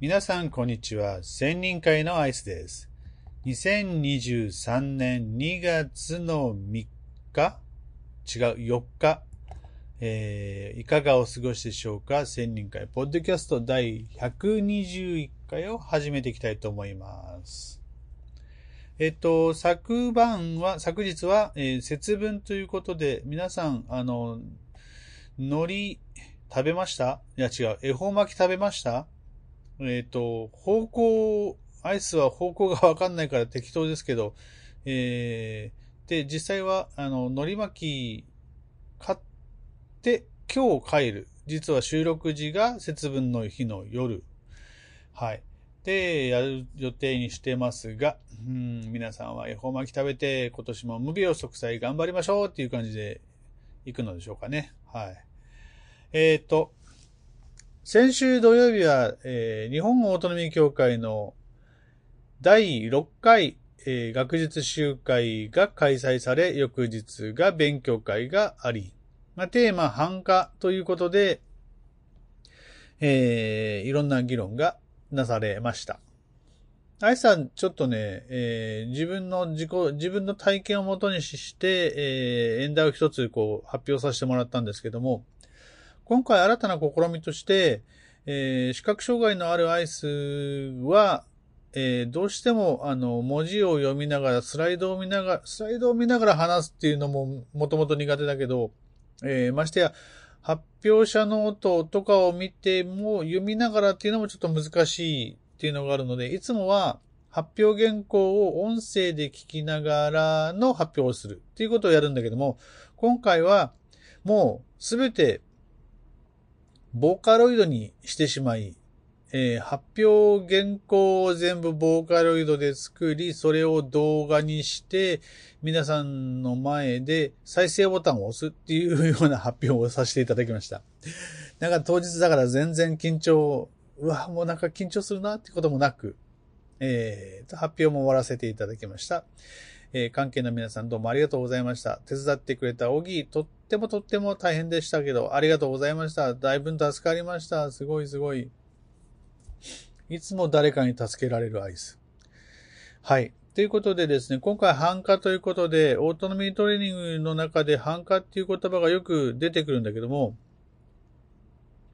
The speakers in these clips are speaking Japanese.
皆さん、こんにちは。千人会のアイスです。2023年2月の3日？違う、4日？えー、いかがお過ごしでしょうか？千人会、ポッドキャスト第121回を始めていきたいと思います。えっと、昨晩は、昨日は、えー節分ということで、皆さん、あの、海苔食べました？いや違う、恵方巻き食べました？えっ、と、方向、アイスは方向がわかんないから適当ですけど、えー、で、実際は、あの、海苔巻き買って今日帰る。実は収録時が節分の日の夜。はい。で、やる予定にしてますが、うん、皆さんは恵方巻き食べて今年も無病息災頑張りましょうっていう感じで行くのでしょうかね。はい。えっ、と、先週土曜日は、えー日本オートノミー協会の第6回、えー学術集会が開催され、翌日が勉強会があり、まあ、テーマ、繁華ということで、えーいろんな議論がなされました。あいさん、ちょっとね、えー自分の自己、自分の体験をもとにして、えー演題を一つこう発表させてもらったんですけども、今回新たな試みとして、えー視覚障害のあるアイスは、えーどうしても、あの、文字を読みながら、スライドを見ながら、スライドを見ながら話すっていうのも、もともと苦手だけど、えーましてや、発表者ノートとかを見ても、読みながらっていうのもちょっと難しいっていうのがあるので、いつもは、発表原稿を音声で聞きながらの発表をするっていうことをやるんだけども、今回は、もう、すべて、ボーカロイドにしてしまい、えー発表原稿を全部ボーカロイドで作り、それを動画にして、皆さんの前で再生ボタンを押すっていうような発表をさせていただきました。なんか当日だから全然緊張、うわ、もうなんか緊張するなってこともなく、えー、発表も終わらせていただきました。えー関係の皆さんどうもありがとうございました。手伝ってくれたオギー、とってもとっても大変でしたけど、ありがとうございました。だいぶ助かりました。すごいすごい。いつも誰かに助けられるアイス。はい。ということでですね、今回繁華ということで、オートミートレーニングの中で繁華っていう言葉がよく出てくるんだけども、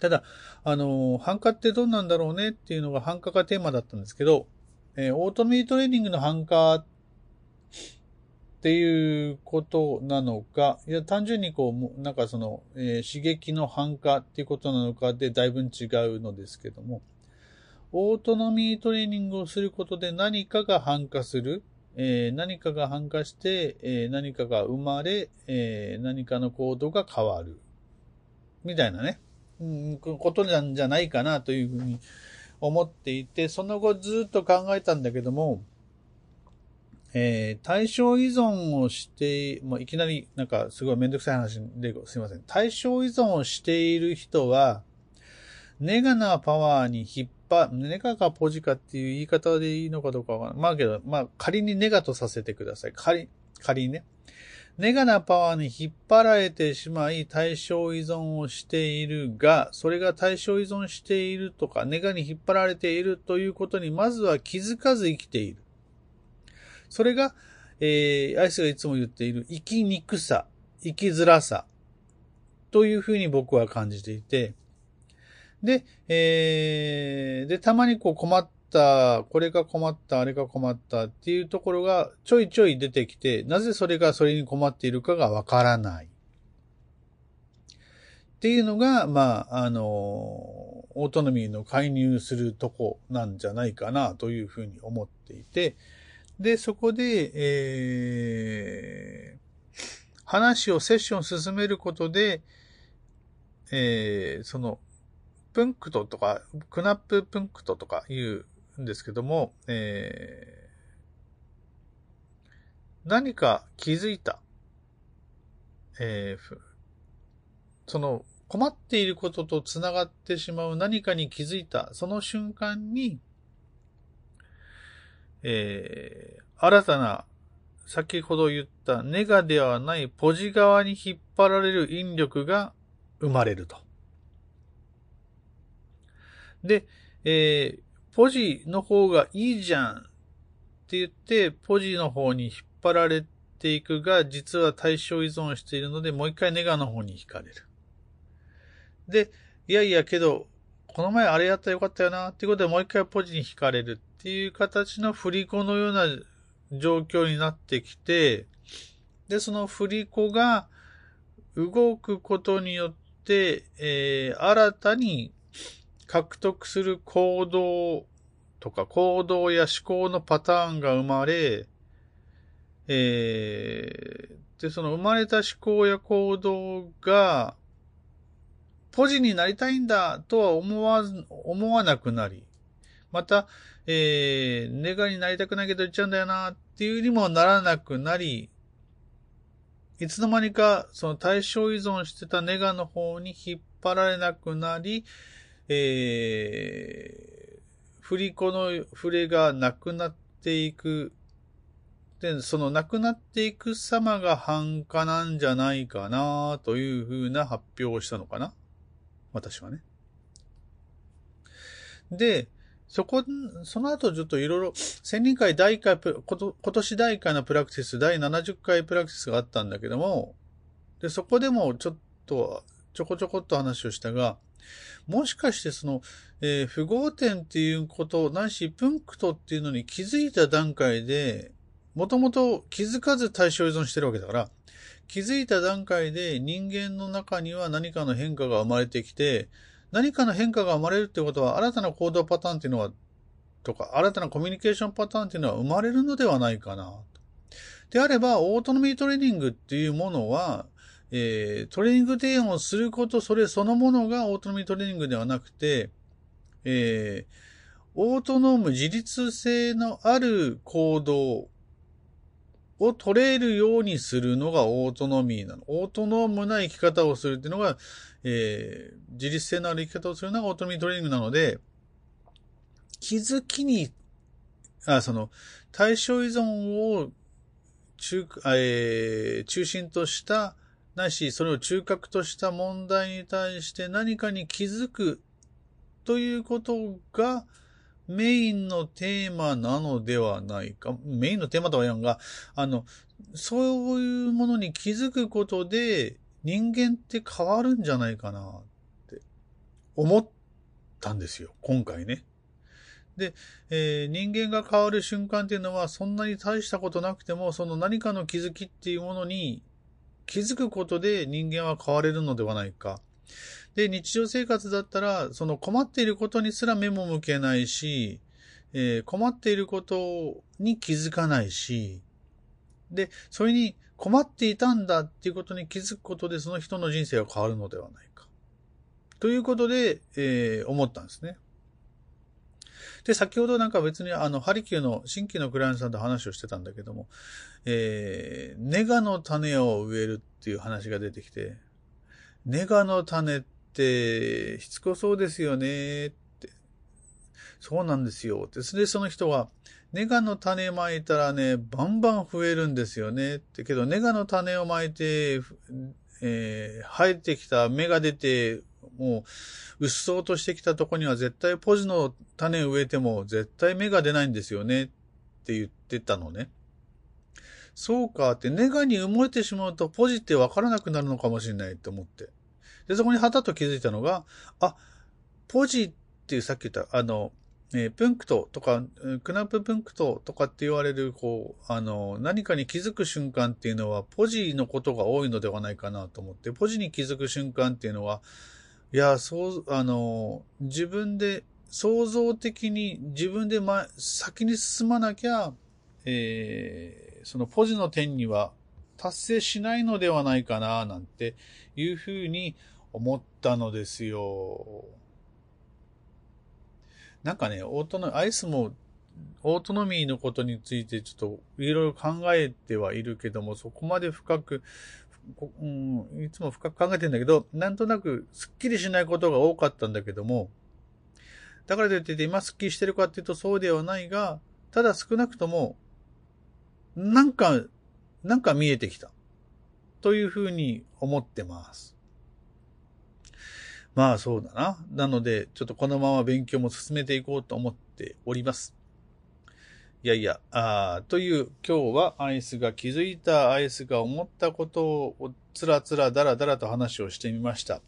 ただ、あの、繁華ってどんなんだろうねっていうのが繁華がテーマだったんですけど、えーオートミートレーニングの繁華っっていうことなのか、いや、単純にこう、なんかその、えー刺激の繁華っていうことなのかでだいぶ違うのですけども、オートノミートレーニングをすることで何かが繁華する、えー何かが繁華して、えー何かが生まれ、え何かの行動が変わる。みたいなね、うん、ことなんじゃないかなというふうに思っていて、その後ずっと考えたんだけども、えー対象依存をして、もういきなりなんかすごいめんどくさい話ですいません。対象依存をしている人は、ネガなパワーに引っ張、ネガかポジかっていう言い方でいいのかどうかわからない。まあけど、まあ仮にネガとさせてください。仮、仮にね。ネガなパワーに引っ張られてしまい対象依存をしているが、それが対象依存しているとか、ネガに引っ張られているということにまずは気づかず生きている。それが、えー、アイスがいつも言っている生きにくさ、生きづらさ、というふうに僕は感じていて、で、えー、で、たまにこう困った、これが困った、あれが困ったっていうところがちょいちょい出てきて、なぜそれがそれに困っているかがわからない。っていうのが、まあ、あの、オートノミーの介入するとこなんじゃないかなというふうに思っていて、で、そこで、えー、話を、セッション進めることで、えー、その、プンクトとか、クナッププンクトとか言うんですけども、えー、何か気づいた。えーその困っていることと繋がってしまう何かに気づいた、その瞬間に、えー、新たな、先ほど言ったネガではないポジ側に引っ張られる引力が生まれると。で、えーポジの方がいいじゃんって言って、ポジの方に引っ張られていくが、実は対象依存しているので、もう一回ネガの方に惹かれる。で、いやいやけど、この前あれやったらよかったよな、っていうことでもう一回ポジに惹かれるっていう形の振り子のような状況になってきて、で、その振り子が動くことによって、えー、新たに獲得する行動とか行動や思考のパターンが生まれ、えー、で、その生まれた思考や行動が、ポジになりたいんだとは思わ、思わなくなり、また、えー、ネガになりたくないけど言っちゃうんだよなっていうにもならなくなり、いつの間にかその対象依存してたネガの方に引っ張られなくなり、えー、振り子の触れがなくなっていく。で、そのなくなっていく様が繁華なんじゃないかなというふうな発表をしたのかな私はね。で、そこ、その後ちょっといろいろ、千人会第1回、今年第1回のプラクティス、第70回プラクティスがあったんだけども、で、そこでもちょっと、ちょこちょこっと話をしたが、もしかしてその、えー、符号点っていうこと、ないし、プンクトっていうのに気づいた段階で、もともと気づかず対象依存してるわけだから、気づいた段階で人間の中には何かの変化が生まれてきて、何かの変化が生まれるってことは、新たな行動パターンっていうのは、とか、新たなコミュニケーションパターンっていうのは生まれるのではないかな。であれば、オートノミートレーニングっていうものは、えー、トレーニング提案をすること、それそのものがオートノミートレーニングではなくて、えー、オートノーム自立性のある行動を取れるようにするのがオートノミーなの。オートノームな生き方をするっていうのが、えー、自立性のある生き方をするのがオートノミートレーニングなので、気づきに、あ、その、対象依存を中、えー、中心とした、なし、それを中核とした問題に対して何かに気づくということが、メインのテーマなのではないか。メインのテーマとは言わんが、あの、そういうものに気づくことで人間って変わるんじゃないかなって思ったんですよ。今回ね。で、えー、人間が変わる瞬間っていうのはそんなに大したことなくても、その何かの気づきっていうものに気づくことで人間は変われるのではないか。で、日常生活だったら、その困っていることにすら目も向けないし、えー、困っていることに気づかないし、で、それに困っていたんだっていうことに気づくことでその人の人生が変わるのではないか。ということで、えー、思ったんですね。で、先ほどなんか別にあの、ハリキューの新規のクライアントさんと話をしてたんだけども、えー、ネガの種を植えるっていう話が出てきて、ネガの種ってしつこそうですよねって。そうなんですよ。で、で、その人は、ネガの種まいたらね、バンバン増えるんですよねって。けど、ネガの種をまいて、えー、生えてきた芽が出て、もう、うっそうとしてきたとこには絶対ポジの種を植えても絶対芽が出ないんですよねって言ってたのね。そうかって、ネガに埋もれてしまうとポジってわからなくなるのかもしれないって思って。で、そこにはたと気づいたのが、あ、ポジっていうさっき言った、あの、えー、プンクトとか、クナッププンクトとかって言われる、こう、あの、何かに気づく瞬間っていうのは、ポジのことが多いのではないかなと思って、ポジに気づく瞬間っていうのは、いや、そう、あの、自分で、創造的に自分で前、先に進まなきゃ、えーそのポジの点には達成しないのではないかな、なんていうふうに思ったのですよ。なんかね、オートノ、アイスも、オートノミーのことについてちょっといろいろ考えてはいるけども、そこまで深く、うん、いつも深く考えてんだけど、なんとなくスッキリしないことが多かったんだけども、だからといって今スッキリしてるかっていうとそうではないが、ただ少なくともなんか、なんか見えてきた。というふうに思ってます。まあそうだな。なので、ちょっとこのまま勉強も進めていこうと思っております。いやいや、あという今日はアイスが気づいた、アイスが思ったことをつらつらだらだらと話をしてみました。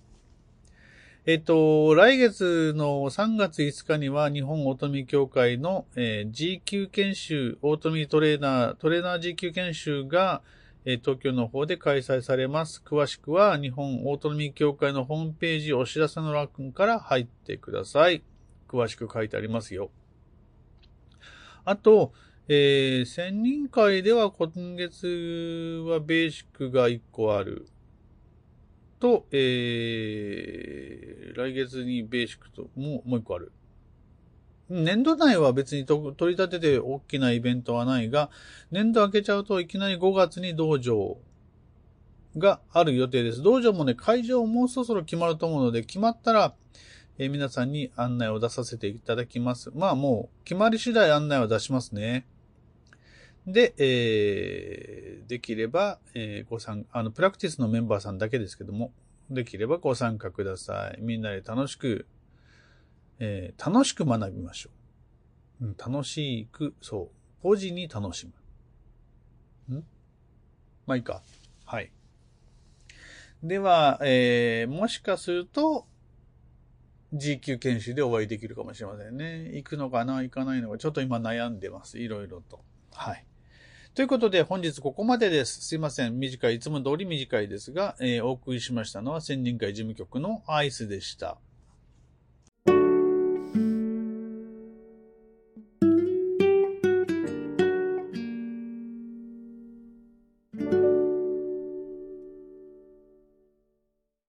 えっと、来月の3月5日には日本オートミー協会の、えー、G 級研修、オートミートレーナー、トレーナー G 級研修が、えー、東京の方で開催されます。詳しくは日本オートミー協会のホームページお知らせの欄から入ってください。詳しく書いてありますよ。あと、えー、専任会では今月はベーシックが1個ある。と、えー、来月にベーシックと、もう、もう1個ある。年度内は別に取り立てて大きなイベントはないが、年度明けちゃうといきなり5月に道場がある予定です。道場もね、会場もうそろそろ決まると思うので、決まったら、えー、皆さんに案内を出させていただきます。まあもう、決まり次第案内を出しますね。で、えー、できれば、えー、ご参、あの、プラクティスのメンバーさんだけですけども、できればご参加ください。みんなで楽しく、えー、楽しく学びましょう。うん、楽しく、そう、ポジに楽しむ。ん？まあいいか。はい。では、えー、もしかすると、G 級研修でお会いできるかもしれませんね。行くのかな行かないのか、ちょっと今悩んでます。いろいろと。はい。ということで、本日ここまでです。すいません。短い、いつも通り短いですが、えー、お送りしましたのは、専任会事務局のアイスでした。